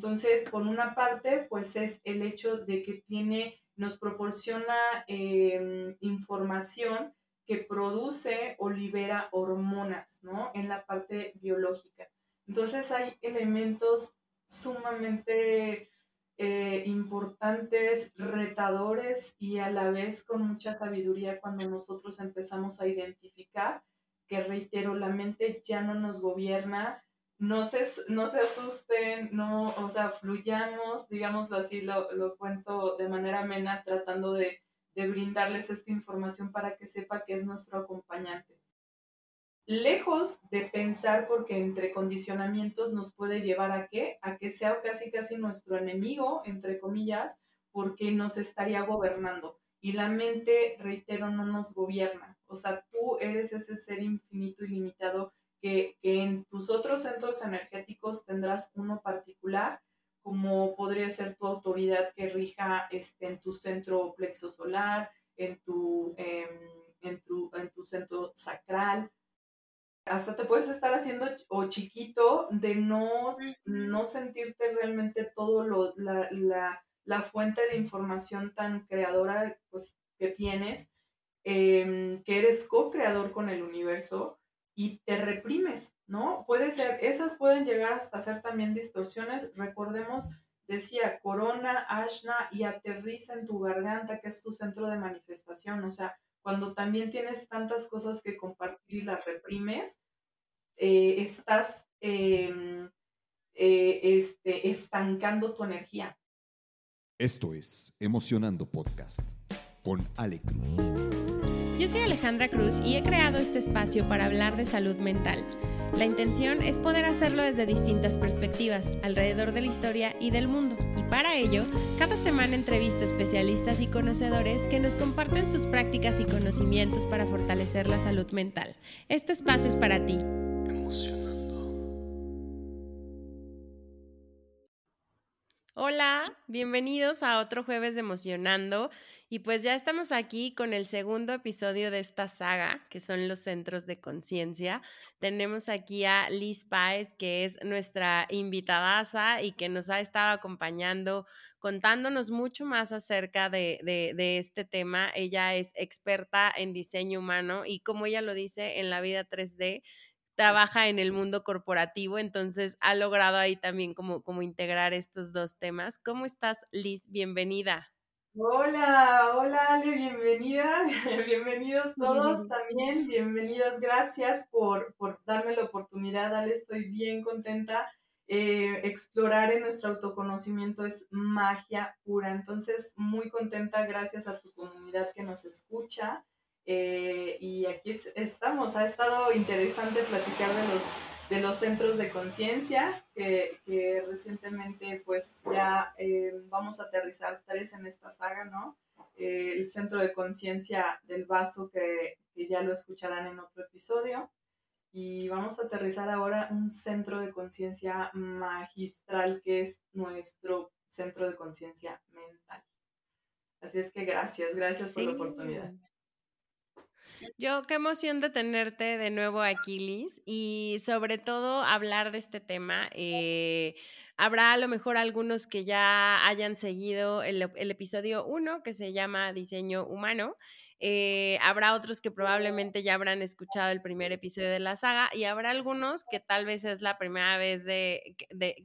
Entonces, por una parte, pues es el hecho de que tiene, nos proporciona em, información que produce o libera hormonas, ¿no? En la parte biológica. Entonces hay elementos sumamente eh, importantes, retadores y a la vez con mucha sabiduría cuando nosotros empezamos a identificar que, reitero, la mente ya no nos gobierna, no se, no se asusten, no, o sea, fluyamos, digámoslo así, lo, lo cuento de manera amena, tratando de de brindarles esta información para que sepa que es nuestro acompañante. Lejos de pensar porque entre condicionamientos nos puede llevar a qué? A que sea casi casi nuestro enemigo, entre comillas, porque nos estaría gobernando. Y la mente, reitero, no nos gobierna. O sea, tú eres ese ser infinito y limitado que, que en tus otros centros energéticos tendrás uno particular como podría ser tu autoridad que rija este, en tu centro plexo solar, en tu, em, en, tu, en tu centro sacral. Hasta te puedes estar haciendo o chiquito de no, no sentirte realmente todo lo, la, la, la, fuente de información tan creadora pues, que tienes, em, que eres co-creador con el universo y te reprimes, ¿no? Puede ser, esas pueden llegar hasta ser también distorsiones. Recordemos, decía, corona, ashna y aterriza en tu garganta, que es tu centro de manifestación. O sea, cuando también tienes tantas cosas que compartir y las reprimes, eh, estás em, eh, este, estancando tu energía. Esto es Emocionando Podcast con Ale Cruz. Yo soy Alejandra Cruz y he creado este espacio para hablar de salud mental. La intención es poder hacerlo desde distintas perspectivas, alrededor de la historia y del mundo. Y para ello, cada semana entrevisto especialistas y conocedores que nos comparten sus prácticas y conocimientos para fortalecer la salud mental. Este espacio es para ti. Hola, bienvenidos a otro jueves de Emocionando. Y pues ya estamos aquí con el segundo episodio de esta saga, que son los centros de conciencia. Tenemos aquí a Liz Páez, que es nuestra invitadaza y que nos ha estado acompañando, contándonos mucho más acerca de, este tema. Ella es experta en diseño humano y como ella lo dice, en la vida 3D trabaja en el mundo corporativo, entonces ha logrado ahí también como, como integrar estos dos temas. ¿Cómo estás, Liz? Bienvenida. Hola, hola Ale, bienvenida, bienvenidos todos también, bienvenidos, gracias por, por darme la oportunidad, Ale, estoy bien contenta. Eh, explorar en nuestro autoconocimiento es magia pura, entonces muy contenta, gracias a tu comunidad que nos escucha. Eh, y aquí estamos, ha estado interesante platicar de los de los centros de conciencia, que, que, recientemente pues ya eh, vamos a aterrizar tres en esta saga, ¿no? Eh, el centro de conciencia del vaso, que, que, ya lo escucharán en otro episodio. Y vamos a aterrizar ahora un centro de conciencia magistral, que es nuestro centro de conciencia mental. Así es que gracias, gracias por la oportunidad. Yo qué emoción de tenerte de nuevo aquí, Liz, y sobre todo hablar de este tema. Eh, habrá a lo mejor algunos que ya hayan seguido el, episodio 1 que se llama Diseño Humano. Eh, habrá otros que probablemente ya habrán escuchado el primer episodio de la saga y habrá algunos que tal vez es la primera vez de,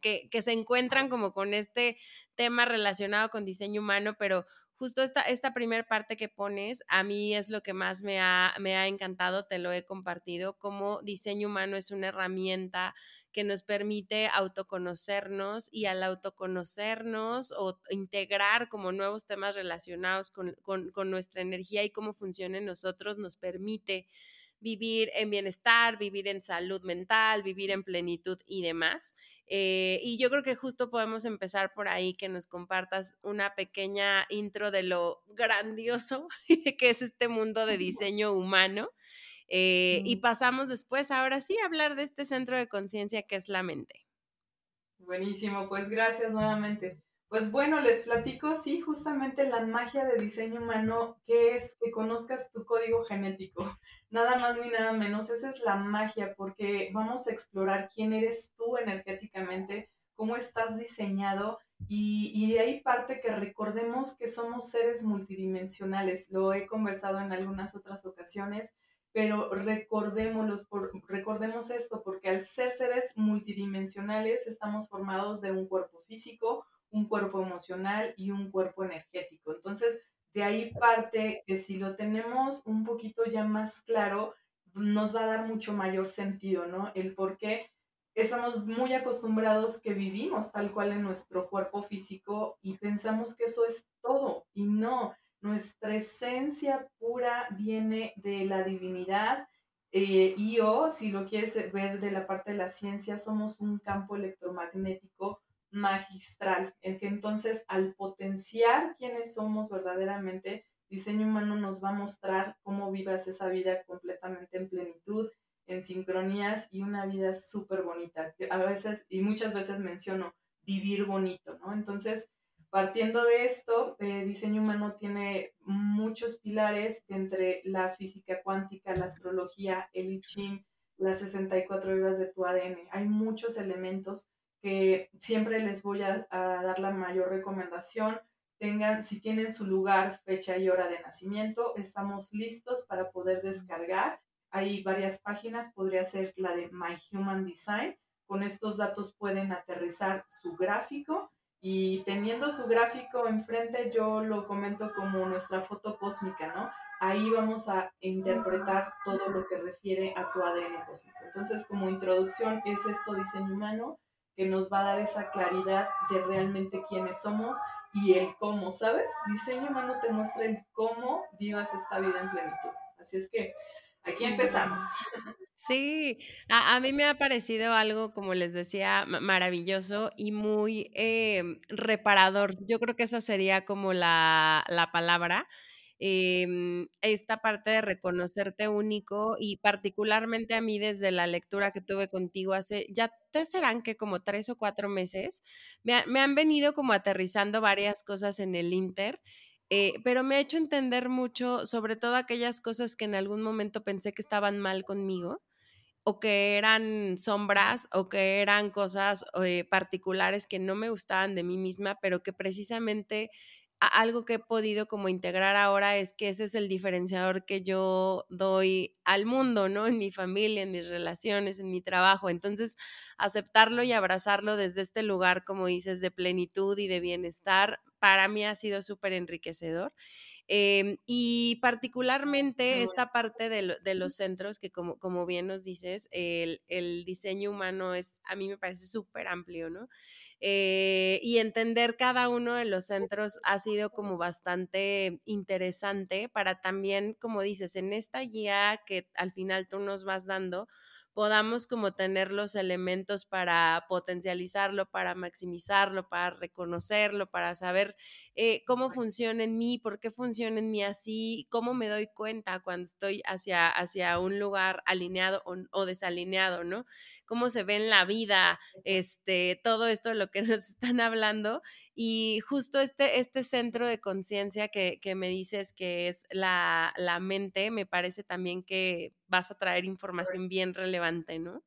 que, que se encuentran como con este tema relacionado con diseño humano, pero justo esta, esta primera parte que pones, a mí es lo que más me ha, me ha encantado, te lo he compartido, como diseño humano es una herramienta que nos permite autoconocernos y al autoconocernos o integrar como nuevos temas relacionados con, con, con nuestra energía y cómo funciona en nosotros, nos permite vivir en bienestar, vivir en salud mental, vivir en plenitud y demás. Eh, y yo creo que justo podemos empezar por ahí, que nos compartas una pequeña intro de lo grandioso que es este mundo de diseño humano. Eh, y pasamos después, ahora sí, a hablar de este centro de conciencia que es la mente. Buenísimo, pues gracias nuevamente. Pues bueno, les platico, sí, justamente la magia de diseño humano, que es que conozcas tu código genético, nada más ni nada menos, esa es la magia, porque vamos a explorar quién eres tú energéticamente, cómo estás diseñado y, y, de ahí parte que recordemos que somos seres multidimensionales. Lo he conversado en algunas otras ocasiones, pero recordémoslos por, recordemos esto, porque al ser seres multidimensionales estamos formados de un cuerpo físico, un cuerpo emocional y un cuerpo energético. Entonces, de ahí parte que si lo tenemos un poquito ya más claro, nos va a dar mucho mayor sentido, ¿no? El por qué estamos muy acostumbrados que vivimos tal cual en nuestro cuerpo físico y pensamos que eso es todo y no, nuestra esencia pura viene de la divinidad eh, y o, si lo quieres ver de la parte de la ciencia, somos un campo electromagnético magistral, en que entonces al potenciar quienes somos verdaderamente, diseño humano nos va a mostrar cómo vivas esa vida completamente en plenitud, en sincronías y una vida súper bonita. A veces, y muchas veces menciono, vivir bonito, ¿no? Entonces, partiendo de esto, eh, diseño humano tiene muchos pilares entre la física cuántica, la astrología, el I Ching, las 64 horas de tu ADN. Hay muchos elementos que siempre les voy a, dar la mayor recomendación. Tengan, si tienen su lugar, fecha y hora de nacimiento, estamos listos para poder descargar. Hay varias páginas, podría ser la de My Human Design. Con estos datos pueden aterrizar su gráfico y teniendo su gráfico enfrente, yo lo comento como nuestra foto cósmica, ¿no? Ahí vamos a interpretar todo lo que refiere a tu ADN cósmico. Entonces, como introducción, es esto diseño humano que nos va a dar esa claridad de realmente quiénes somos y el cómo, ¿sabes? Diseño humano te muestra el cómo vivas esta vida en plenitud. Así es que aquí empezamos. Sí, a, mí me ha parecido algo, como les decía, maravilloso y muy em, reparador. Yo creo que esa sería como la, la palabra eh, esta parte de reconocerte único y particularmente a mí desde la lectura que tuve contigo hace, ya te serán que como tres o cuatro meses, me, me han venido como aterrizando varias cosas en el Inter. Eh, pero me ha hecho entender mucho, sobre todo aquellas cosas que en algún momento pensé que estaban mal conmigo, o que eran sombras o que eran cosas eh, particulares que no me gustaban de mí misma, pero que precisamente algo que he podido como integrar ahora es que ese es el diferenciador que yo doy al mundo, ¿no? En mi familia, en mis relaciones, en mi trabajo. Entonces, aceptarlo y abrazarlo desde este lugar, como dices, de plenitud y de bienestar, para mí ha sido súper enriquecedor. Em, y particularmente esta parte de, de, los centros, que como, como bien nos dices, el, el diseño humano es, a mí me parece súper amplio, ¿no? Eh, y entender cada uno de los centros ha sido como bastante interesante para también, como dices, en esta guía que al final tú nos vas dando, podamos como tener los elementos para potencializarlo, para maximizarlo, para reconocerlo, para saber eh, cómo funciona en mí, por qué funciona en mí así, cómo me doy cuenta cuando estoy hacia, hacia un lugar alineado o, o desalineado, ¿no? Cómo se ve en la vida, este, todo esto de lo que nos están hablando y justo este, este centro de conciencia que, que, me dices que es la, la, mente, me parece también que vas a traer información bien relevante, ¿no?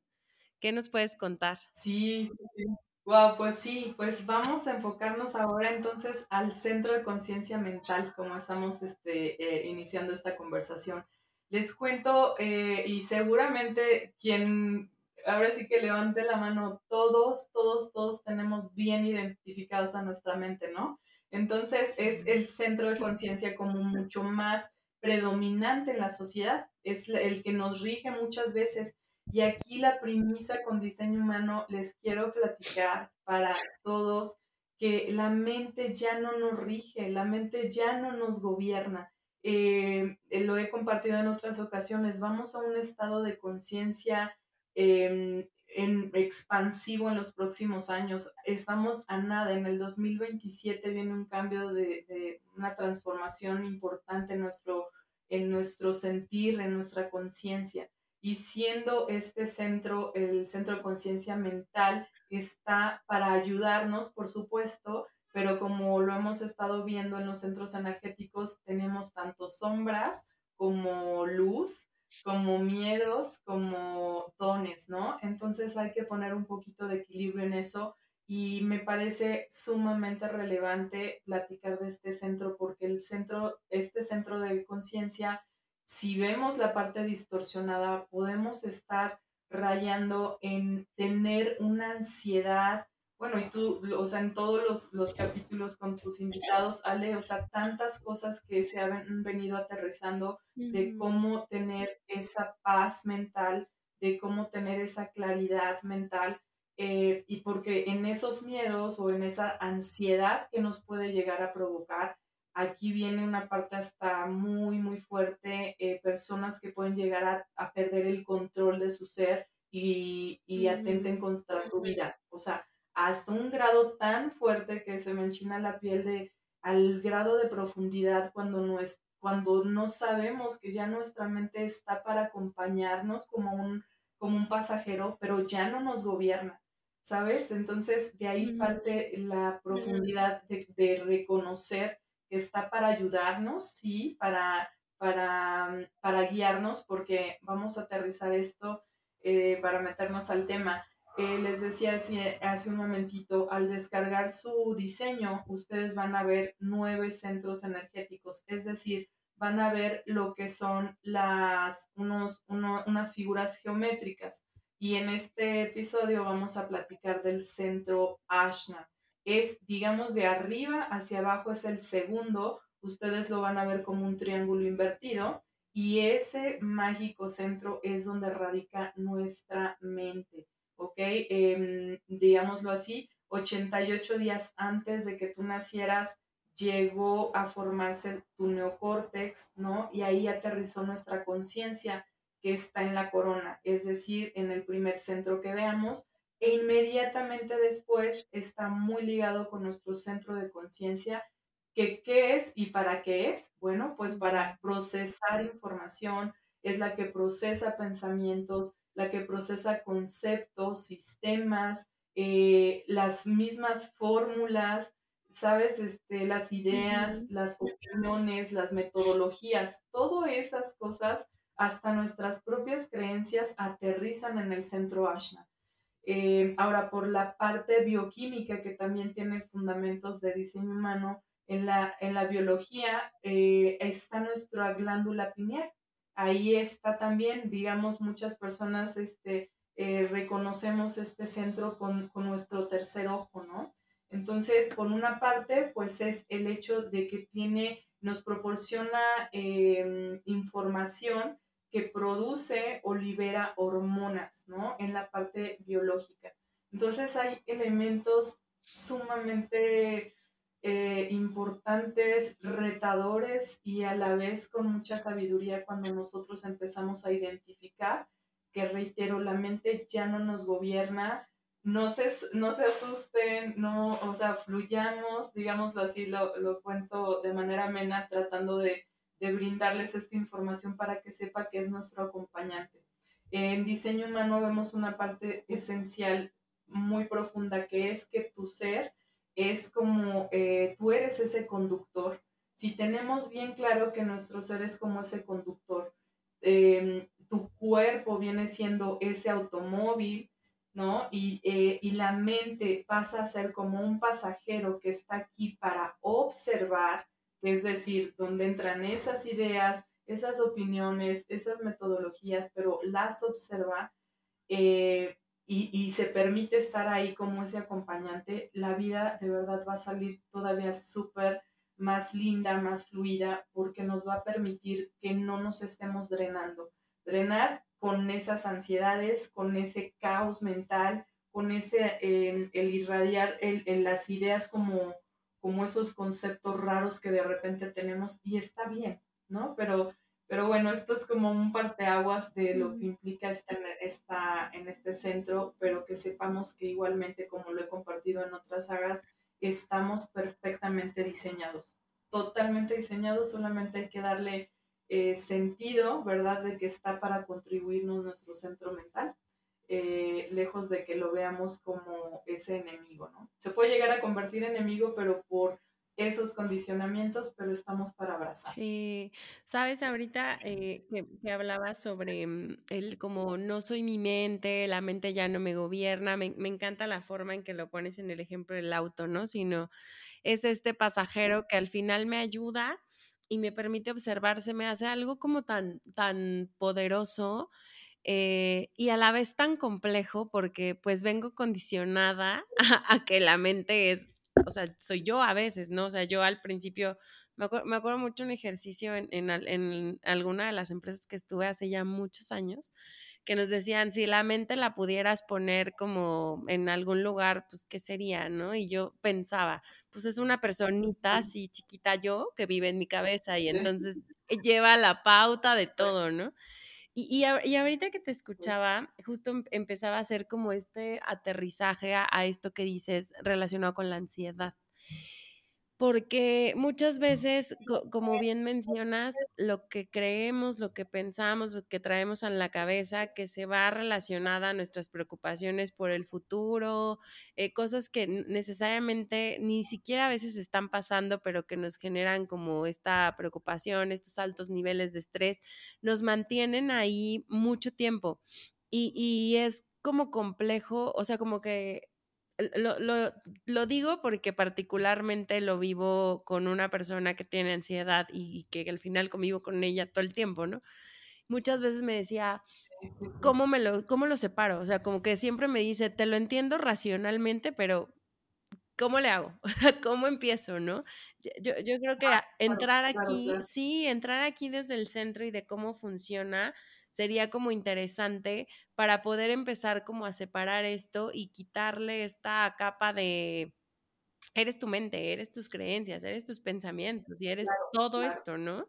¿Qué nos puedes contar? Sí, sí. Wow, pues sí, pues vamos a enfocarnos ahora entonces al centro de conciencia mental, como estamos este, eh, iniciando esta conversación. Les cuento, eh, y seguramente quien ahora sí que levante la mano, todos, todos, todos tenemos bien identificados a nuestra mente, ¿no? Entonces es el centro de conciencia como mucho más predominante en la sociedad, es el que nos rige muchas veces. Y aquí la premisa con diseño humano les quiero platicar para todos que la mente ya no nos rige, la mente ya no nos gobierna. Eh, lo he compartido en otras ocasiones, vamos a un estado de conciencia Em, en expansivo en los próximos años. Estamos a nada, en el 2027 viene un cambio de, una transformación importante en nuestro, en nuestro sentir, en nuestra conciencia. Y siendo este centro, el centro de conciencia mental, está para ayudarnos, por supuesto, pero como lo hemos estado viendo en los centros energéticos, tenemos tanto sombras como luz como miedos, como dones, ¿no? Entonces hay que poner un poquito de equilibrio en eso y me parece sumamente relevante platicar de este centro porque el centro, este centro de conciencia, si vemos la parte distorsionada, podemos estar rayando en tener una ansiedad. Bueno, y tú, o sea, en todos los, los capítulos con tus invitados, Ale, o sea, tantas cosas que se han venido aterrizando de cómo tener esa paz mental, de cómo tener esa claridad mental eh, y porque en esos miedos o en esa ansiedad que nos puede llegar a provocar, aquí viene una parte hasta muy, muy fuerte, eh, personas que pueden llegar a, perder el control de su ser y, y atenten contra su vida. O sea, hasta un grado tan fuerte que se me enchina la piel de al grado de profundidad cuando no, es, cuando no sabemos que ya nuestra mente está para acompañarnos como un, como un pasajero, pero ya no nos gobierna. ¿sabes? Entonces, de ahí parte la profundidad de, reconocer que está para ayudarnos, sí, para, para, para guiarnos, porque vamos a aterrizar esto eh, para meternos al tema. Eh, les decía hace, hace un momentito, al descargar su diseño, ustedes van a ver nueve centros energéticos, es decir, van a ver lo que son las, unos, unas figuras geométricas y en este episodio vamos a platicar del centro Ashna. Es, digamos, de arriba hacia abajo es el segundo, ustedes lo van a ver como un triángulo invertido y ese mágico centro es donde radica nuestra mente, ¿ok? Em, digámoslo así, 88 días antes de que tú nacieras llegó a formarse tu neocórtex, ¿no? Y ahí aterrizó nuestra conciencia que está en la corona, es decir, en el primer centro que veamos, e inmediatamente después está muy ligado con nuestro centro de conciencia, que qué es y para qué es. Bueno, pues para procesar información, es la que procesa pensamientos, la que procesa conceptos, sistemas, eh, las mismas fórmulas, ¿sabes? Este, las ideas, las opiniones, las metodologías, todas esas cosas hasta nuestras propias creencias aterrizan en el centro Ashna. Eh, ahora, por la parte bioquímica, que también tiene fundamentos de diseño humano, en la, en la biología eh, está nuestra glándula pineal. Ahí está también, digamos, muchas personas este, eh, reconocemos este centro con, con, nuestro tercer ojo, ¿no? Entonces, por una parte, pues es el hecho de que tiene, nos proporciona em, información que produce o libera hormonas, ¿no? En la parte biológica. Entonces hay elementos sumamente eh, importantes, retadores y a la vez con mucha sabiduría cuando nosotros empezamos a identificar que, reitero, la mente ya no nos gobierna, no se, no se asusten, no, o sea, fluyamos, digámoslo así, lo, lo cuento de manera amena, tratando de de brindarles esta información para que sepa que es nuestro acompañante. En diseño humano vemos una parte esencial muy profunda que es que tu ser es como eh, tú eres ese conductor. Si tenemos bien claro que nuestro ser es como ese conductor, em, tu cuerpo viene siendo ese automóvil, ¿no? Y, eh, y la mente pasa a ser como un pasajero que está aquí para observar, es decir, donde entran esas ideas, esas opiniones, esas metodologías, pero las observa eh, y, se permite estar ahí como ese acompañante, la vida de verdad va a salir todavía súper más linda, más fluida, porque nos va a permitir que no nos estemos drenando. Drenar con esas ansiedades, con ese caos mental, con ese, el irradiar el, las ideas como como esos conceptos raros que de repente tenemos y está bien, ¿no? Pero, pero bueno, esto es como un parteaguas de lo que implica estar esta, en este centro, pero que sepamos que igualmente, como lo he compartido en otras sagas, estamos perfectamente diseñados, totalmente diseñados, solamente hay que darle eh, sentido, ¿verdad? De que está para contribuirnos nuestro centro mental. Eh, lejos de que lo veamos como ese enemigo, ¿no? Se puede llegar a convertir en enemigo, pero por esos condicionamientos, pero estamos para abrazar. Sí, sabes, ahorita eh, que, hablabas sobre mm, el como no soy mi mente, la mente ya no me gobierna, me, me, encanta la forma en que lo pones en el ejemplo del auto, ¿no? Sino es este pasajero que al final me ayuda y me permite observarse, me hace algo como tan, tan poderoso eh, y a la vez tan complejo porque pues vengo condicionada a, que la mente es, o sea, soy yo a veces, ¿no? O sea, yo al principio, me, me acuerdo mucho un ejercicio en, en, en, alguna de las empresas que estuve hace ya muchos años, que nos decían, si la mente la pudieras poner como en algún lugar, pues, ¿qué sería, no? Y yo pensaba, pues es una personita así chiquita yo que vive en mi cabeza y entonces lleva la pauta de todo, ¿no? Y, y, ahorita que te escuchaba, justo em, empezaba a hacer como este aterrizaje a, esto que dices relacionado con la ansiedad. Porque muchas veces, como bien mencionas, lo que creemos, lo que pensamos, lo que traemos en la cabeza, que se va relacionada a nuestras preocupaciones por el futuro, eh, cosas que necesariamente ni siquiera a veces están pasando, pero que nos generan como esta preocupación, estos altos niveles de estrés, nos mantienen ahí mucho tiempo. Y, y es como complejo, o sea, como que lo, lo, lo, digo porque particularmente lo vivo con una persona que tiene ansiedad y que al final convivo con ella todo el tiempo, ¿no? Muchas veces me decía, ¿cómo, me lo, ¿cómo lo separo? O sea, como que siempre me dice, te lo entiendo racionalmente, pero ¿cómo le hago? ¿Cómo empiezo, no? Yo, yo creo que ah, entrar aquí, sí, entrar aquí desde el centro y de cómo funciona, sería como interesante para poder empezar como a separar esto y quitarle esta capa de eres tu mente, eres tus creencias, eres tus pensamientos y eres todo esto, ¿no?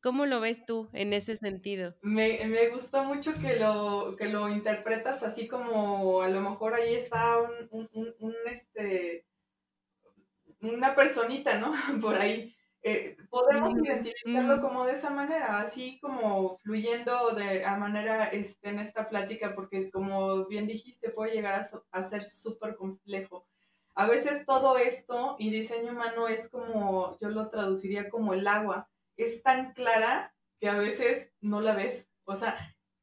¿Cómo lo ves tú en ese sentido? Me, me, gustó mucho que lo, que lo interpretas así como a lo mejor ahí está un, un, un este, una personita, ¿no? Por ahí eh, podemos identificarlo como de esa manera, así como fluyendo de a manera este, en esta plática, porque como bien dijiste, puede llegar a, ser súper complejo. A veces todo esto y diseño humano es como, yo lo traduciría como el agua, es tan clara que a veces no la ves. O sea,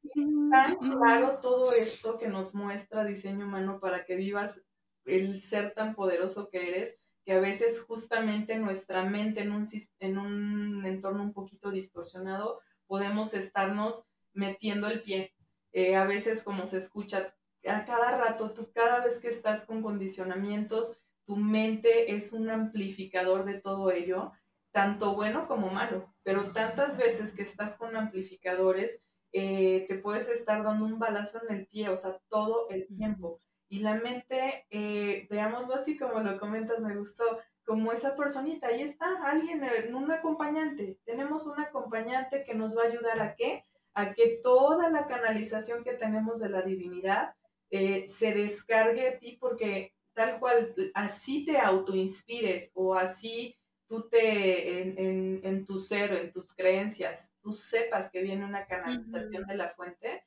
es tan claro todo esto que nos muestra diseño humano para que vivas el ser tan poderoso que eres que a veces justamente nuestra mente en un, en un entorno un poquito distorsionado podemos estarnos metiendo el pie. Eh, a veces como se escucha a cada rato, tú cada vez que estás con condicionamientos, tu mente es un amplificador de todo ello, tanto bueno como malo, pero tantas veces que estás con amplificadores, eh, te puedes estar dando un balazo en el pie, o sea, todo el tiempo. Y la mente, eh, veámoslo así como lo comentas, me gustó, como esa personita, ahí está alguien, un acompañante. Tenemos un acompañante que nos va a ayudar a qué? A que toda la canalización que tenemos de la divinidad eh, se descargue a ti porque tal cual así te autoinspires o así tú te en, en, tu ser, en tus creencias, tú sepas que viene una canalización de la fuente,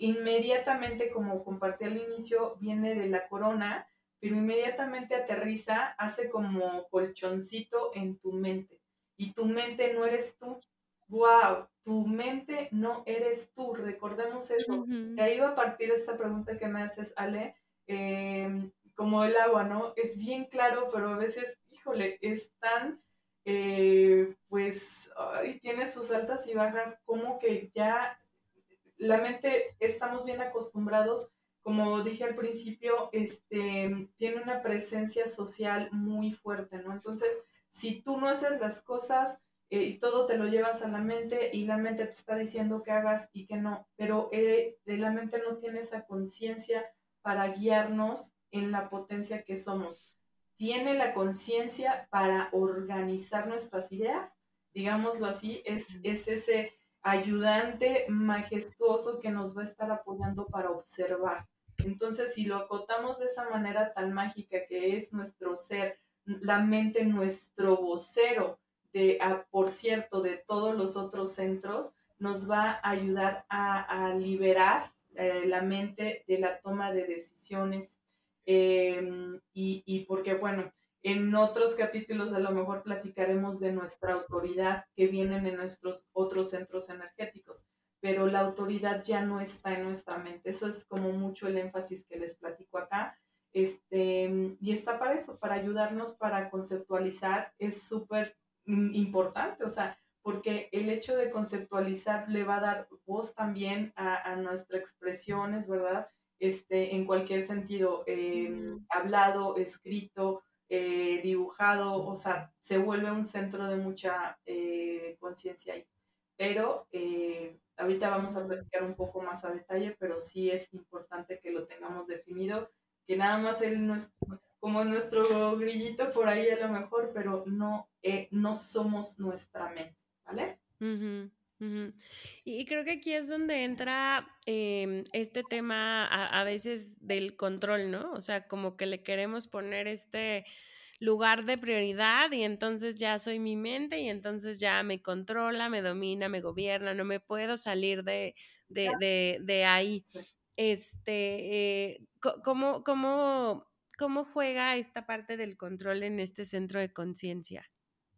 inmediatamente, como compartí al inicio, viene de la corona, pero inmediatamente aterriza, hace como colchoncito en tu mente. Y tu mente no eres tú. ¡Wow! Tu mente no eres tú. Recordemos eso. De ahí va a partir esta pregunta que me haces, Ale. Em, como el agua, ¿no? Es bien claro, pero a veces, híjole, es tan, eh, pues, tiene sus altas y bajas, como que ya la mente estamos bien acostumbrados, como dije al principio, este, tiene una presencia social muy fuerte, ¿no? Entonces, si tú no haces las cosas eh, y todo te lo llevas a la mente y la mente te está diciendo que hagas y que no, pero eh, la mente no tiene esa conciencia para guiarnos en la potencia que somos. Tiene la conciencia para organizar nuestras ideas, digámoslo así, es, es ese ayudante majestuoso que nos va a estar apoyando para observar. Entonces, si lo acotamos de esa manera tan mágica que es nuestro ser, la mente, nuestro vocero, de, ah, por cierto, de todos los otros centros, nos va a ayudar a, liberar eh, la mente de la toma de decisiones. Em, y, y porque, bueno, En otros capítulos a lo mejor platicaremos de nuestra autoridad que vienen en nuestros otros centros energéticos, pero la autoridad ya no está en nuestra mente. Eso es como mucho el énfasis que les platico acá. Este, y está para eso, para ayudarnos para conceptualizar. Es súper importante, o sea, porque el hecho de conceptualizar le va a dar voz también a, a nuestras expresiones, ¿verdad? Este, en cualquier sentido, em, hablado, escrito, eh, dibujado, o sea, se vuelve un centro de mucha eh, conciencia ahí. Pero eh, ahorita vamos a platicar un poco más a detalle, pero sí es importante que lo tengamos definido, que nada más no es como nuestro grillito por ahí a lo mejor, pero no, no somos nuestra mente, ¿vale? Y creo que aquí es donde entra em, este tema a, veces del control, ¿no? O sea, como que le queremos poner este lugar de prioridad y entonces ya soy mi mente y entonces ya me controla, me domina, me gobierna, no me puedo salir de, de, ahí. Este, eh, ¿cómo, cómo, ¿Cómo juega esta parte del control en este centro de conciencia?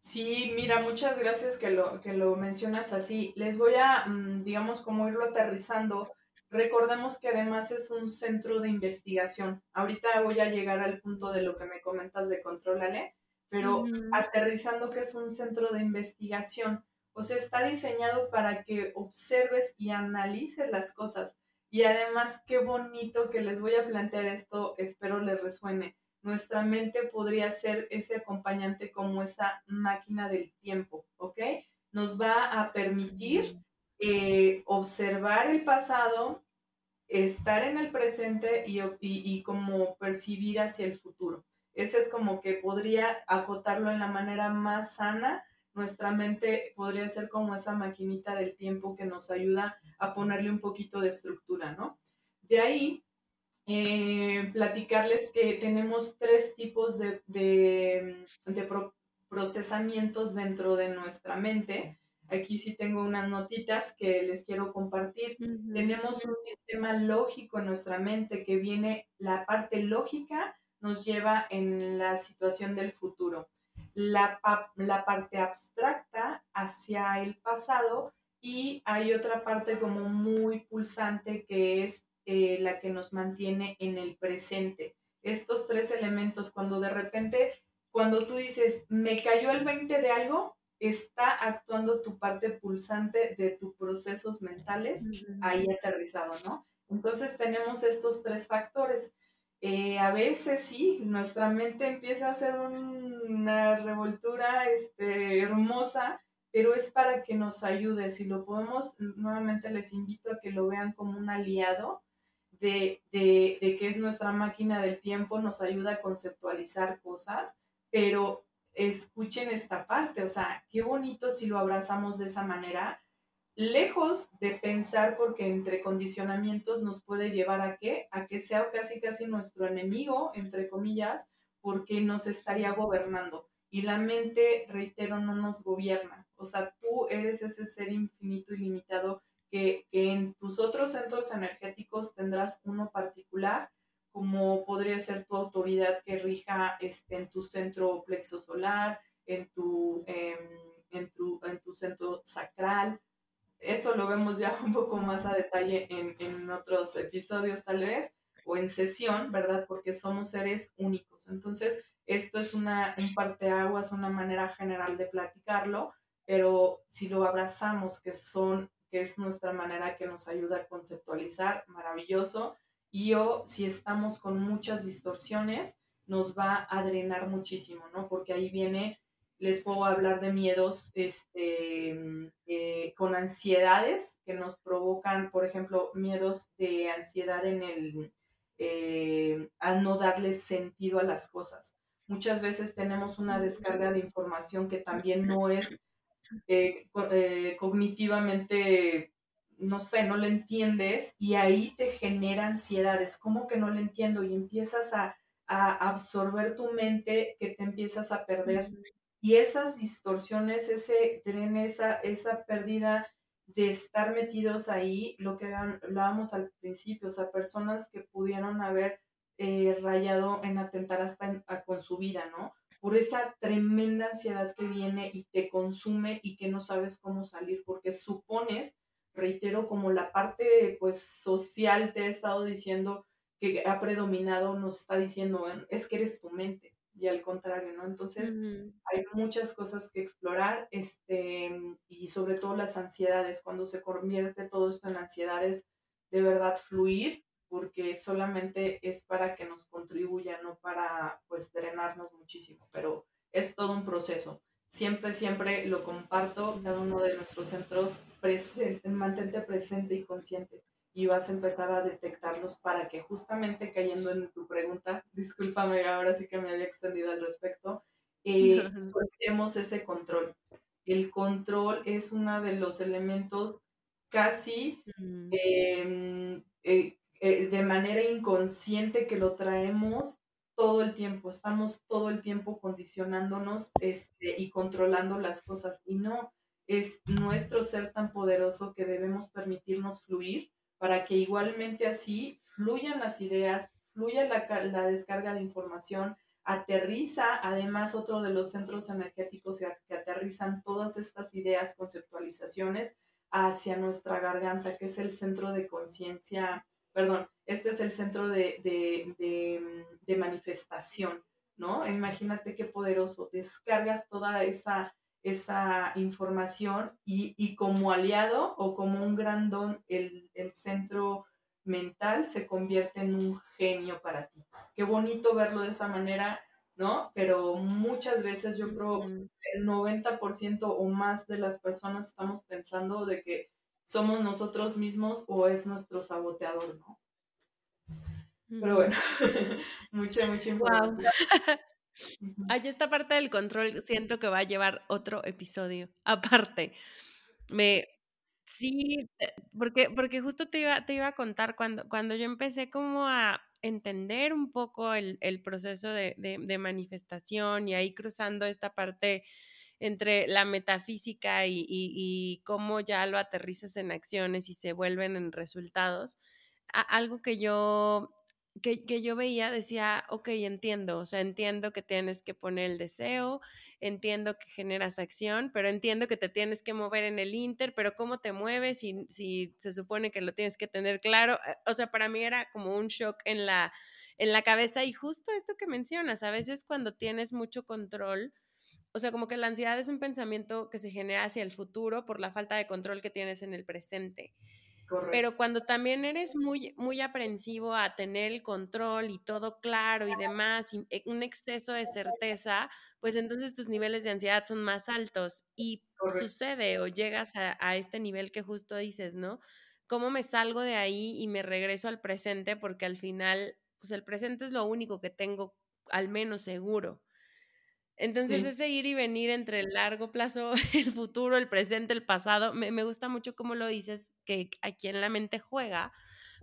Sí, mira, muchas gracias que lo, que lo mencionas así. Les voy a, mm, digamos, como irlo aterrizando. Recordemos que además es un centro de investigación. Ahorita voy a llegar al punto de lo que me comentas de controlale, pero aterrizando que es un centro de investigación. O sea, está diseñado para que observes y analices las cosas. Y además, qué bonito que les voy a plantear esto, espero les resuene nuestra mente podría ser ese acompañante como esa máquina del tiempo, ¿ok? Nos va a permitir eh, observar el pasado, estar en el presente y, y, como percibir hacia el futuro. Ese es como que podría acotarlo en la manera más sana. Nuestra mente podría ser como esa maquinita del tiempo que nos ayuda a ponerle un poquito de estructura, ¿no? De ahí eh, platicarles que tenemos tres tipos de, de, procesamientos dentro de nuestra mente. Aquí sí tengo unas notitas que les quiero compartir. Tenemos un sistema lógico en nuestra mente que viene, la parte lógica nos lleva en la situación del futuro. La, la parte abstracta hacia el pasado y hay otra parte como muy pulsante que es eh, la que nos mantiene en el presente. Estos tres elementos, cuando de repente, cuando tú dices, me cayó el 20 de algo, está actuando tu parte pulsante de tus procesos mentales ahí aterrizado, ¿no? Entonces tenemos estos tres factores. Eh, a veces sí, nuestra mente empieza a hacer una revoltura este, hermosa, pero es para que nos ayude. Si lo podemos, nuevamente les invito a que lo vean como un aliado de, de, que es nuestra máquina del tiempo, nos ayuda a conceptualizar cosas, pero escuchen esta parte, o sea, qué bonito si lo abrazamos de esa manera, lejos de pensar porque entre condicionamientos nos puede llevar a qué, a que sea casi casi nuestro enemigo, entre comillas, porque nos estaría gobernando. Y la mente, reitero, no nos gobierna. O sea, tú eres ese ser infinito y limitado que, en tus otros centros energéticos tendrás uno particular, como podría ser tu autoridad que rija este, en tu centro plexo solar, en tu, em, en, tu, en tu centro sacral. Eso lo vemos ya un poco más a detalle en, en otros episodios tal vez, o en sesión, ¿verdad? Porque somos seres únicos. Entonces, esto es una, un parteaguas, una manera general de platicarlo, pero si lo abrazamos, que son que es nuestra manera que nos ayuda a conceptualizar, maravilloso. Y o si estamos con muchas distorsiones, nos va a drenar muchísimo, ¿no? Porque ahí viene, les puedo hablar de miedos este, eh, con ansiedades que nos provocan, por ejemplo, miedos de ansiedad en el, eh, a no darle sentido a las cosas. Muchas veces tenemos una descarga de información que también no es eh, eh, cognitivamente, no sé, no le entiendes y ahí te genera ansiedades. ¿Cómo que no le entiendo? Y empiezas a, absorber tu mente que te empiezas a perder. Y esas distorsiones, ese tren, esa, esa pérdida de estar metidos ahí, lo que hablábamos al principio, o sea, personas que pudieron haber eh, rayado en atentar hasta con su vida, ¿no? Por esa tremenda ansiedad que viene y te consume y que no sabes cómo salir, porque supones, reitero, como la parte pues social te he estado diciendo que ha predominado, nos está diciendo, es que eres tu mente y al contrario, ¿no? Entonces, hay muchas cosas que explorar, este, y sobre todo las ansiedades, cuando se convierte todo esto en ansiedades, de verdad fluir, porque solamente es para que nos contribuya, no para, pues, drenarnos muchísimo, pero es todo un proceso. Siempre, siempre lo comparto, cada uno de nuestros centros, presente, mantente presente y consciente y vas a empezar a detectarlos para que justamente cayendo en tu pregunta, discúlpame, ahora sí que me había extendido al respecto, eh, soltemos ese control. El control es uno de los elementos casi em, eh, eh, de manera inconsciente que lo traemos todo el tiempo, estamos todo el tiempo condicionándonos este, y controlando las cosas y no es nuestro ser tan poderoso que debemos permitirnos fluir para que igualmente así fluyan las ideas, fluya la, descarga de información, aterriza además otro de los centros energéticos que aterrizan todas estas ideas, conceptualizaciones hacia nuestra garganta, que es el centro de conciencia, perdón, este es el centro de, de, manifestación, ¿no? Imagínate qué poderoso, descargas toda esa esa información y, como aliado o como un gran don, el, centro mental se convierte en un genio para ti. Qué bonito verlo de esa manera, ¿no? Pero muchas veces yo creo el 90% o más de las personas estamos pensando de que somos nosotros mismos o es nuestro saboteador, ¿no? Pero bueno, mucha, mucha información. Hay esta parte del control, siento que va a llevar otro episodio aparte. Me, sí, eh, porque, porque justo te iba, te iba a contar cuando, cuando yo empecé como a entender un poco el, proceso de, manifestación y ahí cruzando esta parte entre la metafísica y, cómo ya lo aterrizas en acciones y se vuelven en resultados. algo que yo que, que, yo veía, decía, ok, entiendo, o sea, entiendo que tienes que poner el deseo, entiendo que generas acción, pero entiendo que te tienes que mover en el Inter, pero ¿cómo te mueves si, si se supone que lo tienes que tener claro? Eh, o sea, para mí era como un shock en la, en la cabeza y justo esto que mencionas, a veces cuando tienes mucho control, o sea, como que la ansiedad es un pensamiento que se genera hacia el futuro por la falta de control que tienes en el presente. Pero cuando también eres muy, muy aprensivo a tener el control y todo claro y demás, y e, un exceso de certeza, pues entonces tus niveles de ansiedad son más altos y sucede o llegas a, a, este nivel que justo dices, ¿no? ¿Cómo me salgo de ahí y me regreso al presente? Porque al final, pues el presente es lo único que tengo al menos seguro. Entonces, ese ir y venir entre el largo plazo, el futuro, el presente, el pasado, me, me, gusta mucho cómo lo dices, que aquí en la mente juega,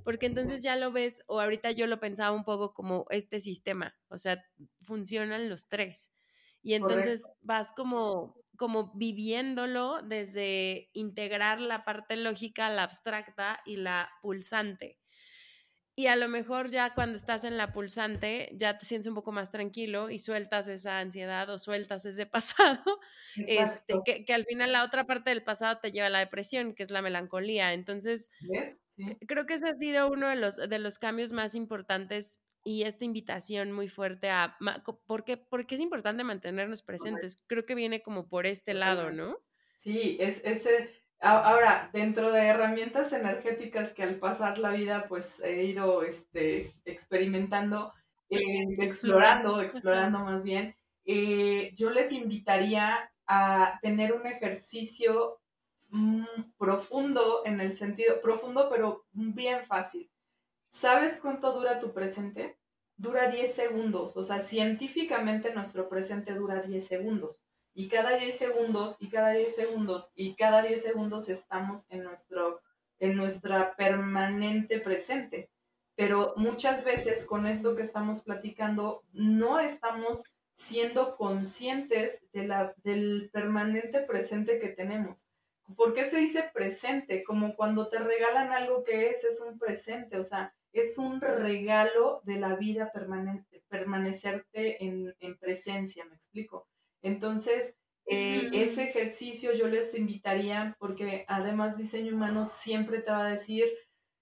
porque entonces ya lo ves, o ahorita yo lo pensaba un poco como este sistema, o sea, funcionan los tres. Y entonces vas como, como viviéndolo desde integrar la parte lógica, la abstracta y la pulsante y a lo mejor ya cuando estás en la pulsante ya te sientes un poco más tranquilo y sueltas esa ansiedad o sueltas ese pasado, este, que, que, al final la otra parte del pasado te lleva a la depresión, que es la melancolía. Entonces, creo que ese ha sido uno de los, de los cambios más importantes y esta invitación muy fuerte a, ¿por qué, porque es importante mantenernos presentes? Creo que viene como por este lado, ¿no? Sí, es ese Ahora, dentro de herramientas energéticas que al pasar la vida, pues he ido este, experimentando, eh, explorando, explorando más bien, eh, yo les invitaría a tener un ejercicio mm, profundo en el sentido, profundo pero bien fácil. ¿Sabes cuánto dura tu presente? Dura 10 segundos, o sea, científicamente nuestro presente dura 10 segundos y cada 10 segundos y cada 10 segundos y cada 10 segundos estamos en, nuestro, en nuestra permanente presente. Pero muchas veces con esto que estamos platicando no estamos siendo conscientes de la, del permanente presente que tenemos. ¿Por qué se dice presente? Como cuando te regalan algo que es, es un presente. O sea, es un regalo de la vida permanecerte en, presencia, me explico. Entonces, eh, ese ejercicio yo les invitaría porque además diseño humano siempre te va a decir,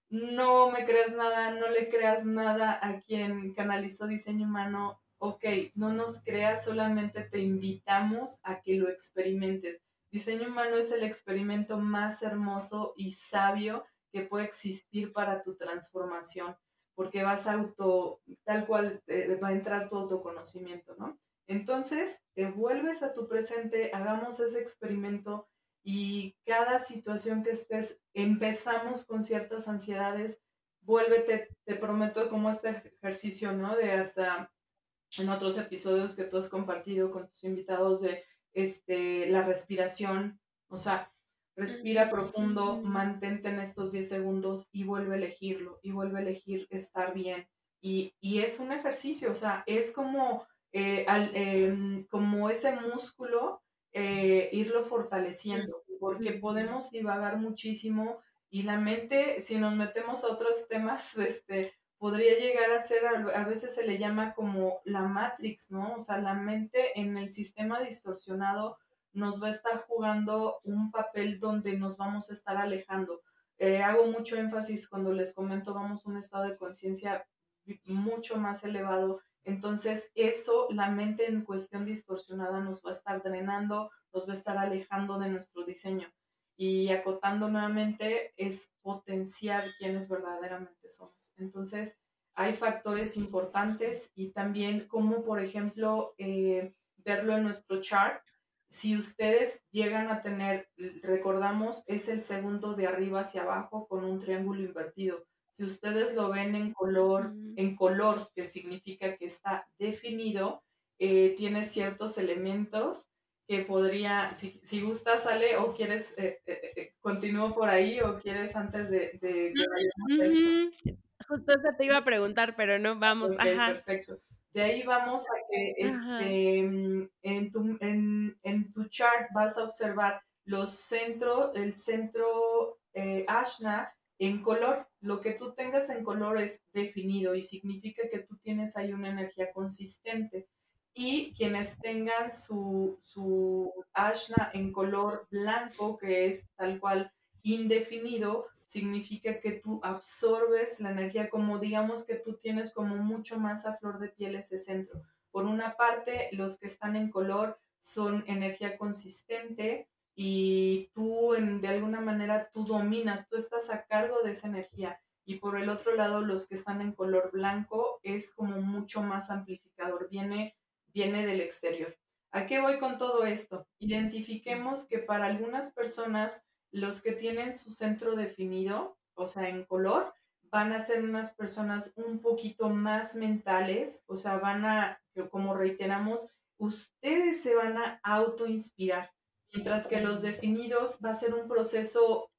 no me creas nada, no le creas nada a quien canalizó diseño humano. Ok, no nos creas, solamente te invitamos a que lo experimentes. Diseño humano es el experimento más hermoso y sabio que puede existir para tu transformación, porque vas a auto, tal cual va a entrar tu autoconocimiento, ¿no? Entonces, te vuelves a tu presente, hagamos ese experimento y cada situación que estés, empezamos con ciertas ansiedades, vuélvete, te prometo como este ejercicio, ¿no? De hasta en otros episodios que tú has compartido con tus invitados de este, la respiración, o sea, respira profundo, mantente en estos 10 segundos y vuelve a elegirlo, y vuelve a elegir estar bien. Y, es un ejercicio, o sea, es como, eh, em, como ese músculo eh, irlo fortaleciendo, porque podemos divagar muchísimo y la mente, si nos metemos a otros temas, este, podría llegar a ser, a veces se le llama como la Matrix, ¿no? O sea, la mente en el sistema distorsionado nos va a estar jugando un papel donde nos vamos a estar alejando. Eh, hago mucho énfasis cuando les comento, vamos a un estado de conciencia mucho más elevado entonces, eso, la mente en cuestión distorsionada nos va a estar drenando, nos va a estar alejando de nuestro diseño. Y acotando nuevamente es potenciar quienes verdaderamente somos. Entonces, hay factores importantes y también como, por ejemplo, eh, verlo en nuestro chart. Si ustedes llegan a tener, recordamos, es el segundo de arriba hacia abajo con un triángulo invertido. Si ustedes lo ven en color, en color, que significa que está definido, eh, tiene ciertos elementos que podría, si, si gustas, sale o quieres, eh, eh, continúo por ahí o quieres antes de, de Justo eso te iba a preguntar, pero no, vamos. Perfecto. De ahí vamos a que este, en, tu, en, en, tu chart vas a observar los centros, el centro Ashna en color. Lo que tú tengas en color es definido y significa que tú tienes ahí una energía consistente. Y quienes tengan su, su ashna en color blanco, que es tal cual indefinido, significa que tú absorbes la energía como digamos que tú tienes como mucho más a flor de piel ese centro. Por una parte, los que están en color son energía consistente, y tú en, de alguna manera tú dominas, tú estás a cargo de esa energía. Y por el otro lado, los que están en color blanco es como mucho más amplificador, viene, viene del exterior. ¿A qué voy con todo esto? Identifiquemos que para algunas personas, los que tienen su centro definido, o sea, en color, van a ser unas personas un poquito más mentales, o sea, van a, como reiteramos, ustedes se van a autoinspirar mientras que los definidos va a ser un proceso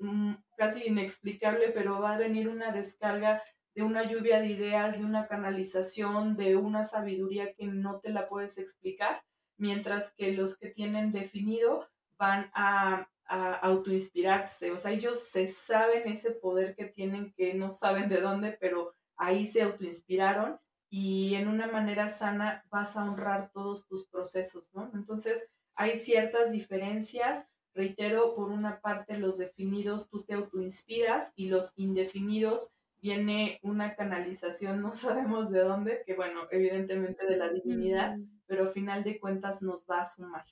mm, casi inexplicable, pero va a venir una descarga de una lluvia de ideas, de una canalización, de una sabiduría que no te la puedes explicar, mientras que los que tienen definido van a, a autoinspirarse, o sea, ellos se saben ese poder que tienen, que no saben de dónde, pero ahí se autoinspiraron y en una manera sana vas a honrar todos tus procesos, ¿no? Entonces, hay ciertas diferencias. Reitero, por una parte los definidos tú te autoinspiras y los indefinidos viene una canalización, no sabemos de dónde, que bueno, evidentemente de la divinidad, pero al final de cuentas nos va a sumar.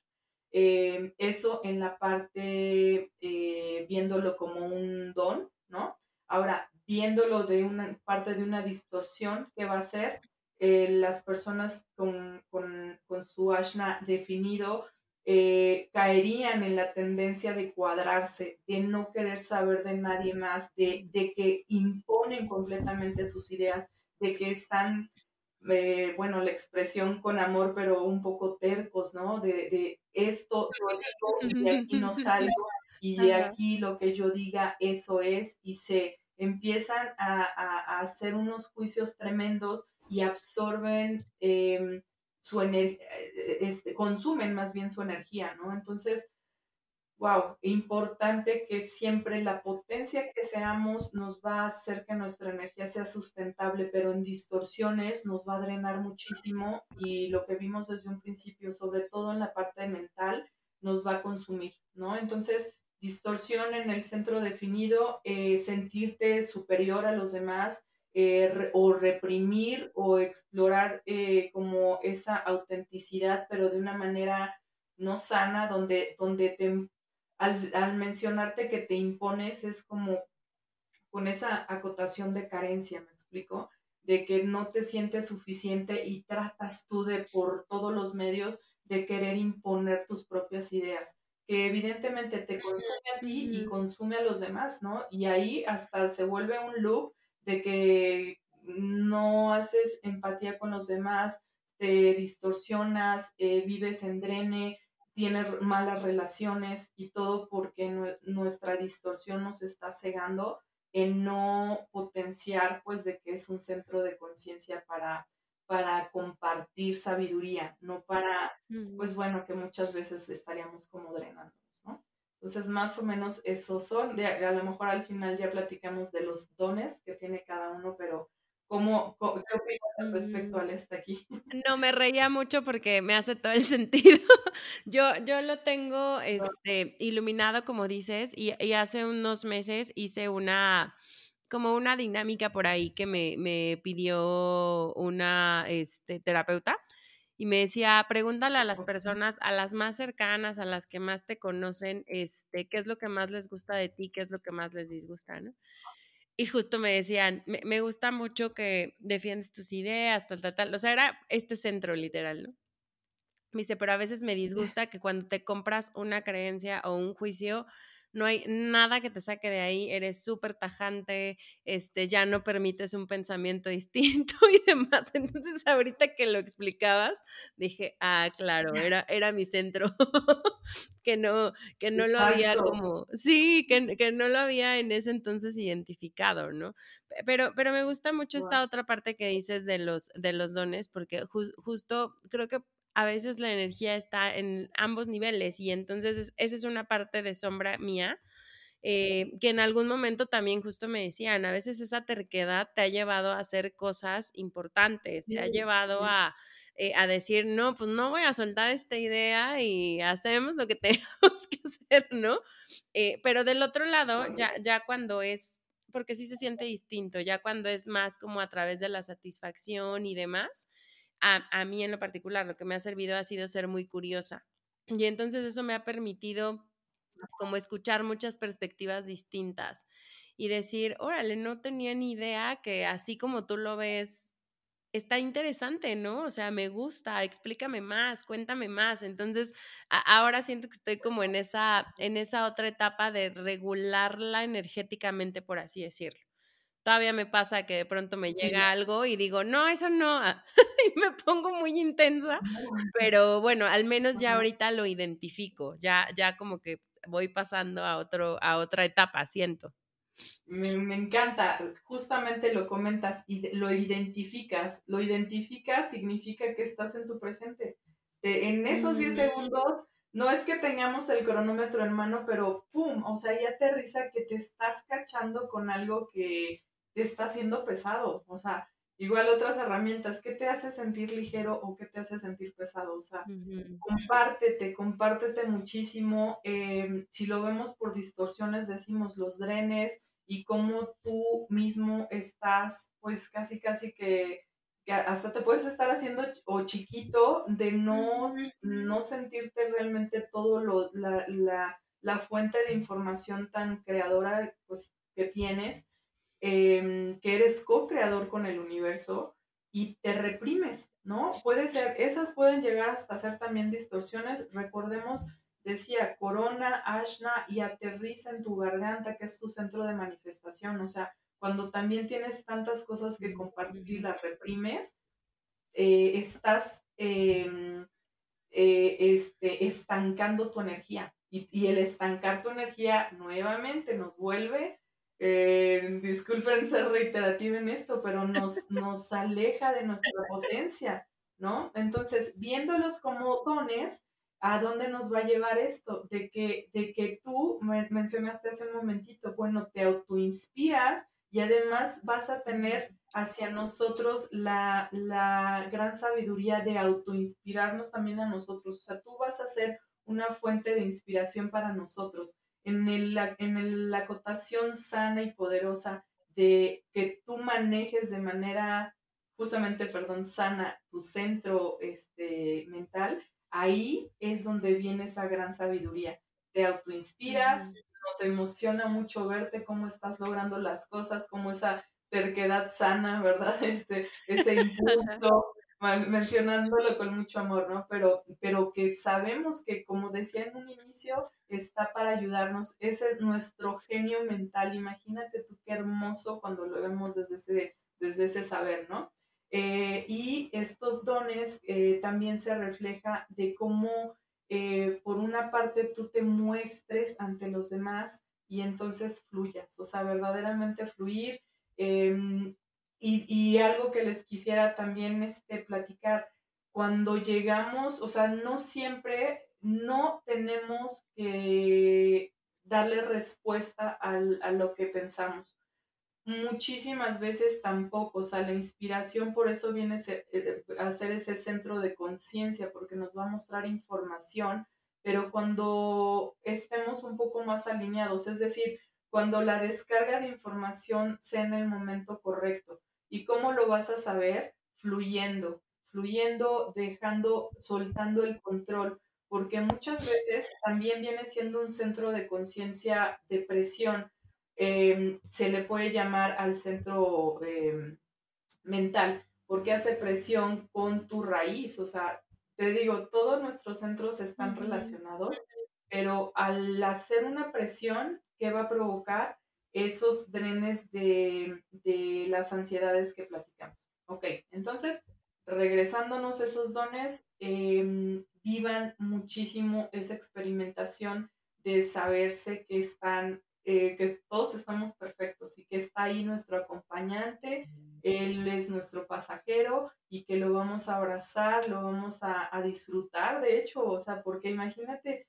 Eh, eso en la parte eh, viéndolo como un don, ¿no? Ahora, viéndolo de una parte de una distorsión, ¿qué va a ser? Eh, las personas con, con, con, su ashna definido eh, caerían en la tendencia de cuadrarse, de no querer saber de nadie más, de, que imponen completamente sus ideas, de que están, eh, bueno, la expresión con amor, pero un poco tercos, ¿no? De, esto yo digo y de aquí no salgo y de aquí lo que yo diga, eso es, y se empiezan a, hacer unos juicios tremendos y absorben em, su energía, eh, este, consumen más bien su energía, ¿no? Entonces, wow, importante que siempre la potencia que seamos nos va a hacer que nuestra energía sea sustentable, pero en distorsiones nos va a drenar muchísimo y lo que vimos desde un principio, sobre todo en la parte mental, nos va a consumir, ¿no? Entonces, distorsión en el centro definido, eh, sentirte superior a los demás eh, o reprimir o explorar eh, como esa autenticidad, pero de una manera no sana, donde, donde te al, mencionarte que te impones es como con esa acotación de carencia, me explico, de que no te sientes suficiente y tratas tú de por todos los medios de querer imponer tus propias ideas, que evidentemente te consume a ti y consume a los demás, ¿no? Y ahí hasta se vuelve un loop de que no haces empatía con los demás, te distorsionas, eh, vives en drene, tienes malas relaciones y todo porque nuestra distorsión nos está cegando en no potenciar pues de que es un centro de conciencia para, para compartir sabiduría, no para, pues bueno, que muchas veces estaríamos como drenándonos, ¿no? Entonces, más o menos esos son, de, a lo mejor al final ya platicamos de los dones que tiene cada uno, pero ¿Cómo, ¿Qué opinas respecto al este aquí? No, me reía mucho porque me hace todo el sentido. Yo, yo lo tengo este, iluminado, como dices, y, hace unos meses hice una, como una dinámica por ahí que me, me pidió una este, terapeuta y me decía, pregúntale a las personas, a las más cercanas, a las que más te conocen, este, qué es lo que más les gusta de ti, qué es lo que más les disgusta, ¿no? Y justo me decían, me, gusta mucho que defiendes tus ideas, tal, tal, tal. O sea, era este centro literal, ¿no? Me dice, pero a veces me disgusta que cuando te compras una creencia o un juicio, no hay nada que te saque de ahí, eres súper tajante, este, ya no permites un pensamiento distinto y demás. Entonces, ahorita que lo explicabas, dije, ah, claro, era, era mi centro, que no, que no lo había como, sí, que, que, no lo había en ese entonces identificado, ¿no? Pero, pero me gusta mucho esta otra parte que dices de los, de los dones, porque justo creo que a veces la energía está en ambos niveles y entonces esa es una parte de sombra mía. Eh, que en algún momento también justo me decían, a veces esa terquedad te ha llevado a hacer cosas importantes, te ha llevado a, eh, a decir, no, pues no voy a soltar esta idea y hacemos lo que tenemos que hacer, ¿no? Eh, pero del otro lado, ya, ya cuando es, porque sí se siente distinto, ya cuando es más como a través de la satisfacción y demás, a, mí en lo particular, lo que me ha servido ha sido ser muy curiosa. Y entonces eso me ha permitido como escuchar muchas perspectivas distintas y decir, órale, no tenía ni idea que así como tú lo ves, está interesante, ¿no? O sea, me gusta, explícame más, cuéntame más. Entonces, ahora siento que estoy como en esa, en esa otra etapa de regularla energéticamente, por así decirlo. Todavía me pasa que de pronto me llega algo y digo, no, eso no, y me pongo muy intensa, pero bueno, al menos ya ahorita lo identifico, ya, ya como que voy pasando a, otro, a otra etapa, siento. Me, encanta, justamente lo comentas y lo identificas. Lo identificas significa que estás en tu presente. en esos 10 mm. segundos, no es que tengamos el cronómetro en mano, pero ¡pum! O sea, ya aterriza que te estás cachando con algo que está haciendo pesado. O sea, igual otras herramientas, ¿qué te hace sentir ligero o qué te hace sentir pesado? O sea, compártete, compártete muchísimo. Em, si lo vemos por distorsiones, decimos los drenes y cómo tú mismo estás, pues casi, casi que, hasta te puedes estar haciendo o chiquito de no, no sentirte realmente todo lo, la, la, la fuente de información tan creadora pues, que tienes Em, que eres co-creador con el universo y te reprimes, ¿no? Puede ser, esas pueden llegar hasta ser también distorsiones. Recordemos, decía, corona, ashna y aterriza en tu garganta, que es tu centro de manifestación. O sea, cuando también tienes tantas cosas que compartir y las reprimes, eh, estás em, eh, este, estancando tu energía. Y, y el estancar tu energía nuevamente nos vuelve eh, disculpen ser reiterativa en esto, pero nos, nos aleja de nuestra potencia, ¿no? Entonces, viéndolos como dones, ¿A dónde nos va a llevar esto? De que, de que tú mencionaste hace un momentito, bueno, te autoinspiras y además vas a tener hacia nosotros la, la gran sabiduría de autoinspirarnos también a nosotros. O sea, tú vas a ser una fuente de inspiración para nosotros. En, el, en la acotación sana y poderosa de que tú manejes de manera justamente, perdón, sana tu centro este, mental, ahí es donde viene esa gran sabiduría. Te autoinspiras, nos emociona mucho verte cómo estás logrando las cosas, como esa terquedad sana, ¿verdad? Este, ese impulso, mencionándolo con mucho amor, ¿no? Pero, pero que sabemos que, como decía en un inicio, está para ayudarnos. Ese es nuestro genio mental. Imagínate tú qué hermoso cuando lo vemos desde ese, desde ese saber, ¿no? Eh, y estos dones eh, también se refleja de cómo, eh, por una parte, tú te muestres ante los demás y entonces fluyas, o sea, verdaderamente fluir. Em, y, y, algo que les quisiera también este, platicar, cuando llegamos, o sea, no siempre, no tenemos que darle respuesta al, a lo que pensamos muchísimas veces tampoco, o sea, la inspiración por eso viene eh, a ser ese centro de conciencia, porque nos va a mostrar información, pero cuando estemos un poco más alineados, es decir, cuando la descarga de información sea en el momento correcto. ¿Y cómo lo vas a saber? Fluyendo, fluyendo, dejando, soltando el control, porque muchas veces también viene siendo un centro de conciencia de presión Em, se le puede llamar al centro em, mental, porque hace presión con tu raíz. O sea, te digo, todos nuestros centros están relacionados, pero al hacer una presión, ¿qué va a provocar? Esos drenes de, de las ansiedades que platicamos. Ok, entonces, regresándonos esos dones, em, vivan muchísimo esa experimentación de saberse que están eh, que todos estamos perfectos y que está ahí nuestro acompañante, él es nuestro pasajero y que lo vamos a abrazar, lo vamos a, disfrutar, de hecho, o sea, porque imagínate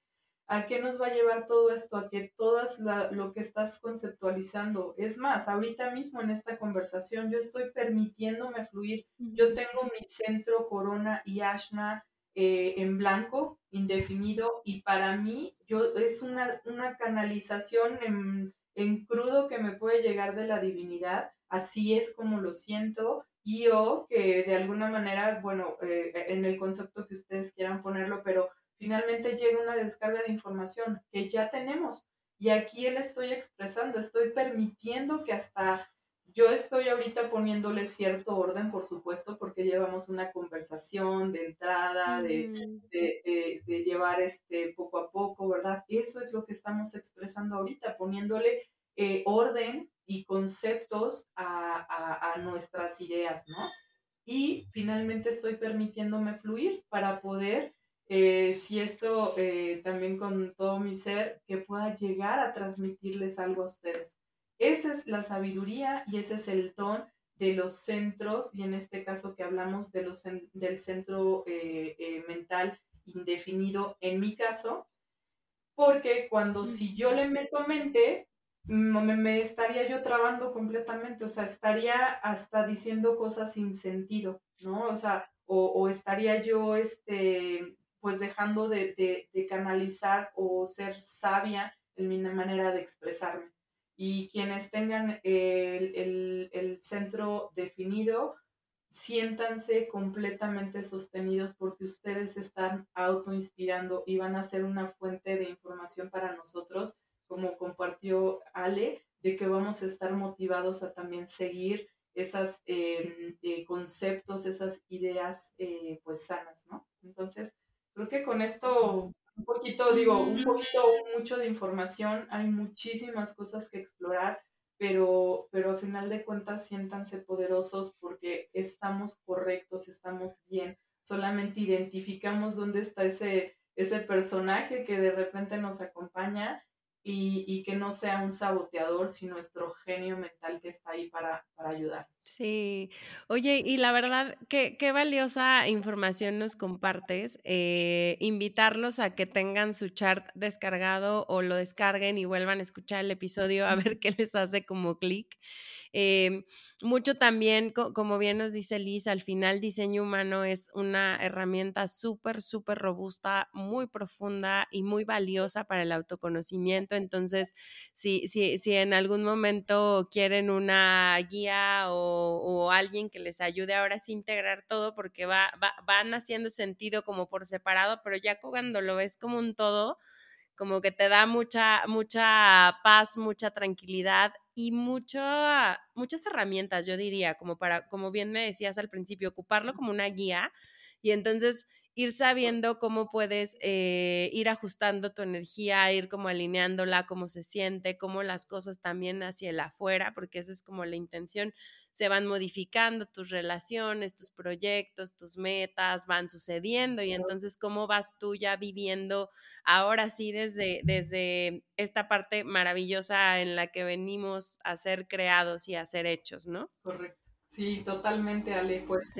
a qué nos va a llevar todo esto, a que todo lo que estás conceptualizando, es más, ahorita mismo en esta conversación yo estoy permitiéndome fluir, yo tengo mi centro, corona y ashna eh, en blanco, indefinido, y para mí yo, es una, una canalización en, en, crudo que me puede llegar de la divinidad, así es como lo siento, y yo que de alguna manera, bueno, eh, en el concepto que ustedes quieran ponerlo, pero finalmente llega una descarga de información que ya tenemos. Y aquí él estoy expresando, estoy permitiendo que hasta yo estoy ahorita poniéndole cierto orden, por supuesto, porque llevamos una conversación de entrada, de, de, llevar este poco a poco, ¿verdad? Eso es lo que estamos expresando ahorita, poniéndole eh, orden y conceptos a, a, nuestras ideas, ¿no? Y finalmente estoy permitiéndome fluir para poder, eh, si esto eh, también con todo mi ser, que pueda llegar a transmitirles algo a ustedes esa es la sabiduría y ese es el don de los centros, y en este caso que hablamos de los, del centro eh, mental indefinido, en mi caso, porque cuando si yo le meto mente, me, estaría yo trabando completamente, o sea, estaría hasta diciendo cosas sin sentido, ¿no? O sea, o, estaría yo, este, pues dejando de, de canalizar o ser sabia en mi manera de expresarme y quienes tengan el, centro definido, siéntanse completamente sostenidos porque ustedes están autoinspirando y van a ser una fuente de información para nosotros, como compartió Ale, de que vamos a estar motivados a también seguir esos em, eh, conceptos, esas ideas eh, pues sanas, ¿no? Entonces, creo que con esto un poquito, digo, un poquito, mucho de información, hay muchísimas cosas que explorar, pero, pero a final de cuentas siéntanse poderosos porque estamos correctos, estamos bien, solamente identificamos dónde está ese, ese personaje que de repente nos acompaña y, que no sea un saboteador, sino nuestro genio mental que está ahí para, para ayudar. Sí, oye, y la verdad, qué, qué valiosa información nos compartes. Eh, invitarlos a que tengan su chart descargado o lo descarguen y vuelvan a escuchar el episodio a ver qué les hace como clic. Eh, mucho también, como bien nos dice Liz, al final diseño humano es una herramienta súper, súper robusta, muy profunda y muy valiosa para el autoconocimiento. Entonces, si, si, si en algún momento quieren una guía o, alguien que les ayude ahora a integrar todo, porque va, va, van haciendo sentido como por separado, pero ya cuando lo ves como un todo, como que te da mucha, mucha paz, mucha tranquilidad y muchas herramientas, yo diría, como para, como bien me decías al principio, ocuparlo como una guía y entonces ir sabiendo cómo puedes eh, ir ajustando tu energía, ir como alineándola, cómo se siente, cómo las cosas también hacia el afuera, porque esa es como la intención se van modificando tus relaciones, tus proyectos, tus metas, van sucediendo y entonces cómo vas tú ya viviendo ahora sí desde, desde esta parte maravillosa en la que venimos a ser creados y a ser hechos, ¿no? Correcto. Sí, totalmente, Ale. Pues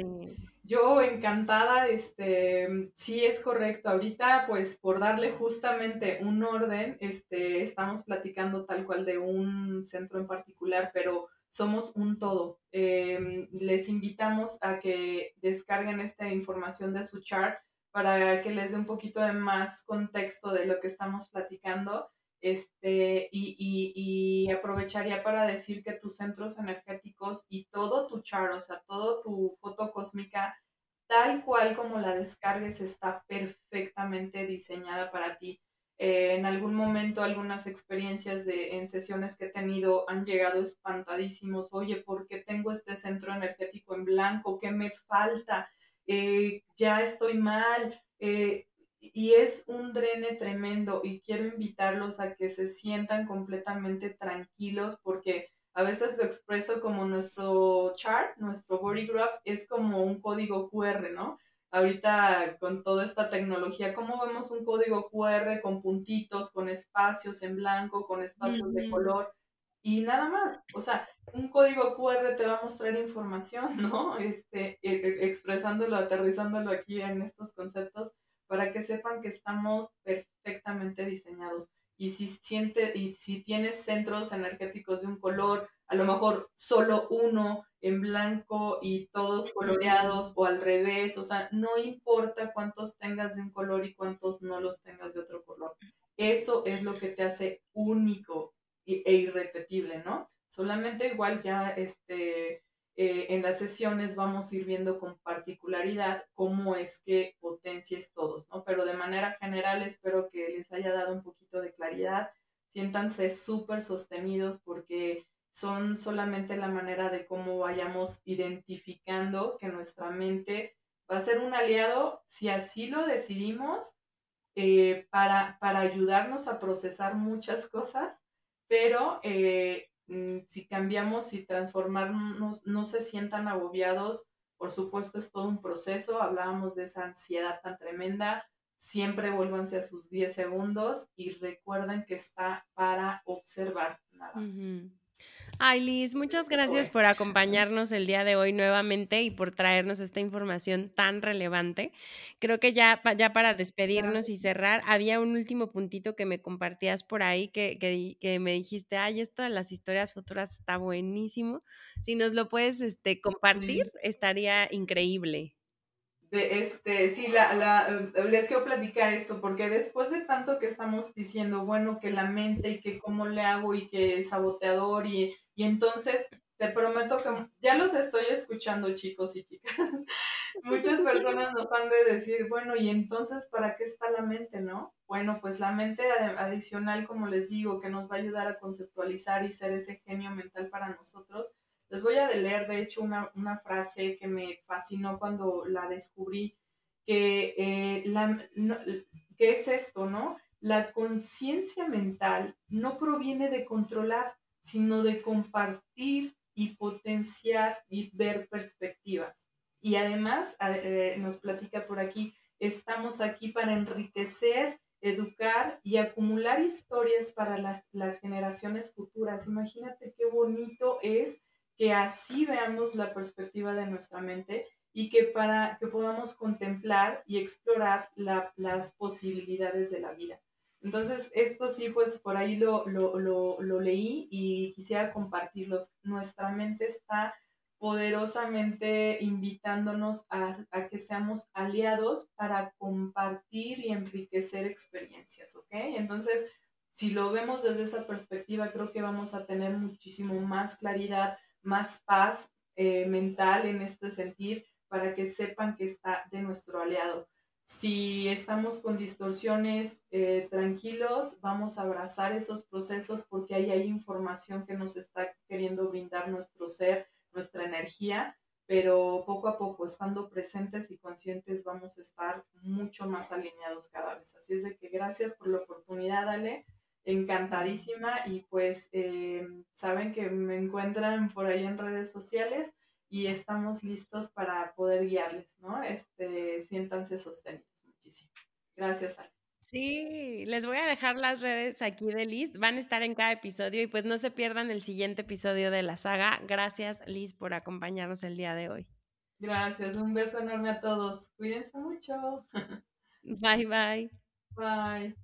yo encantada, este, sí es correcto. Ahorita, pues por darle justamente un orden, este, estamos platicando tal cual de un centro en particular, pero somos un todo. Em, les invitamos a que descarguen esta información de su chart para que les dé un poquito de más contexto de lo que estamos platicando. Este, y, y, aprovecharía para decir que tus centros energéticos y todo tu chart, o sea, todo tu foto cósmica, tal cual como la descargues, está perfectamente diseñada para ti. Eh, en algún momento algunas experiencias de, en sesiones que he tenido han llegado espantadísimos, oye, ¿por qué tengo este centro energético en blanco? ¿Qué me falta? Eh, ya estoy mal. Eh, y es un drene tremendo y quiero invitarlos a que se sientan completamente tranquilos porque a veces lo expreso como nuestro chart, nuestro body graph es como un código QR, ¿no? ahorita con toda esta tecnología, cómo vemos un código QR con puntitos, con espacios en blanco, con espacios de color y nada más. O sea, un código QR te va a mostrar información, ¿no? Este, e, e, expresándolo, aterrizándolo aquí en estos conceptos para que sepan que estamos perfectamente diseñados. Y si siente, y si tienes centros energéticos de un color, a lo mejor solo uno en blanco y todos coloreados o al revés, o sea, no importa cuántos tengas de un color y cuántos no los tengas de otro color. Eso es lo que te hace único e irrepetible, ¿no? Solamente igual ya este, eh, en las sesiones vamos a ir viendo con particularidad cómo es que potencies todos, ¿no? Pero de manera general espero que les haya dado un poquito de claridad. Siéntanse súper sostenidos porque son solamente la manera de cómo vayamos identificando que nuestra mente va a ser un aliado, si así lo decidimos, eh, para, para, ayudarnos a procesar muchas cosas, pero eh, si cambiamos y transformarnos, no se sientan agobiados, por supuesto es todo un proceso, hablábamos de esa ansiedad tan tremenda, siempre vuélvanse a sus 10 segundos y recuerden que está para observar nada más. Ay, Liz, muchas gracias por acompañarnos el día de hoy nuevamente y por traernos esta información tan relevante. Creo que ya, ya para despedirnos y cerrar, había un último puntito que me compartías por ahí que, que, me dijiste, ay, esto de las historias futuras está buenísimo. Si nos lo puedes este, compartir, estaría increíble de este, sí, la, la, eh, les quiero platicar esto, porque después de tanto que estamos diciendo, bueno, que la mente y que cómo le hago y que es saboteador y, y entonces te prometo que ya los estoy escuchando, chicos y chicas. Muchas personas nos han de decir, bueno, y entonces, ¿para qué está la mente, no? Bueno, pues la mente adicional, como les digo, que nos va a ayudar a conceptualizar y ser ese genio mental para nosotros, les voy a leer, de hecho, una, frase que me fascinó cuando la descubrí, que, eh, que es esto, ¿no? La conciencia mental no proviene de controlar, sino de compartir y potenciar y ver perspectivas. Y además, eh, nos platica por aquí, estamos aquí para enriquecer educar y acumular historias para las, las generaciones futuras. Imagínate qué bonito es que así veamos la perspectiva de nuestra mente y que para que podamos contemplar y explorar las posibilidades de la vida. Entonces, esto sí, pues por ahí lo, lo, leí y quisiera compartirlos. Nuestra mente está poderosamente invitándonos a, a, que seamos aliados para compartir y enriquecer experiencias, ¿ok? Entonces, si lo vemos desde esa perspectiva, creo que vamos a tener muchísimo más claridad, más paz eh, mental en este sentir para que sepan que está de nuestro aliado. Si estamos con distorsiones eh, tranquilos, vamos a abrazar esos procesos porque ahí hay información que nos está queriendo brindar nuestro ser, nuestra energía, pero poco a poco, estando presentes y conscientes, vamos a estar mucho más alineados cada vez. Así es de que gracias por la oportunidad, Ale. Encantadísima y pues eh, saben que me encuentran por ahí en redes sociales y estamos listos para poder guiarles, ¿no? Este, siéntanse sostenidos muchísimo. Gracias, Ale. Sí, les voy a dejar las redes aquí de Liz, van a estar en cada episodio y pues no se pierdan el siguiente episodio de la saga. Gracias Liz por acompañarnos el día de hoy. Gracias, un beso enorme a todos. Cuídense mucho. Bye bye. Bye.